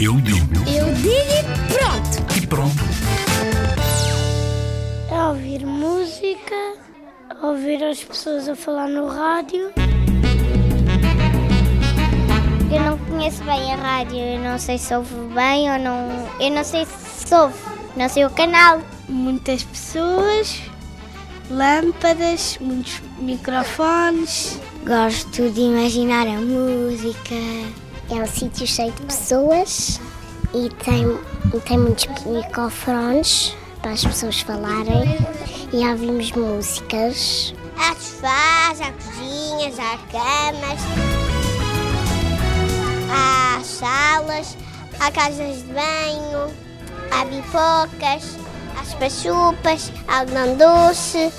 Eu digo Eu digo e pronto. e pronto. É ouvir música, ouvir as pessoas a falar no rádio. Eu não conheço bem a rádio, eu não sei se ouve bem ou não. Eu não sei se ouve, não sei o canal. Muitas pessoas, lâmpadas, muitos microfones. Gosto de imaginar a música. É um sítio cheio de pessoas e tem, tem muitos microfones para as pessoas falarem e ouvimos músicas. Há sofás, há cozinhas, há camas, há salas, há casas de banho, há pipocas, há chupas-chupas, há algodão doce.